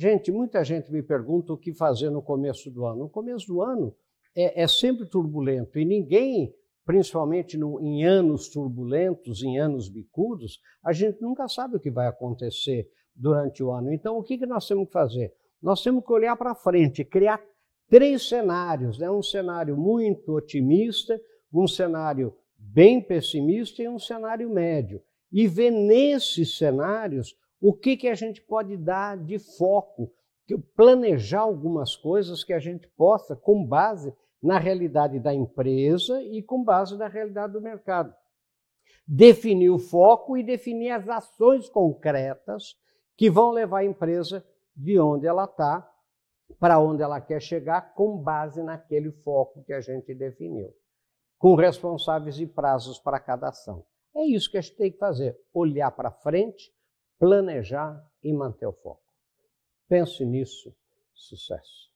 Gente, muita gente me pergunta o que fazer no começo do ano. No começo do ano é, é sempre turbulento e ninguém, principalmente no, em anos turbulentos, em anos bicudos, a gente nunca sabe o que vai acontecer durante o ano. Então, o que, que nós temos que fazer? Nós temos que olhar para frente, criar três cenários: né? um cenário muito otimista, um cenário bem pessimista e um cenário médio. E ver nesses cenários o que, que a gente pode dar de foco, planejar algumas coisas que a gente possa, com base na realidade da empresa e com base na realidade do mercado. Definir o foco e definir as ações concretas que vão levar a empresa de onde ela está para onde ela quer chegar, com base naquele foco que a gente definiu, com responsáveis e prazos para cada ação. É isso que a gente tem que fazer: olhar para frente, planejar e manter o foco. Pense nisso. Sucesso!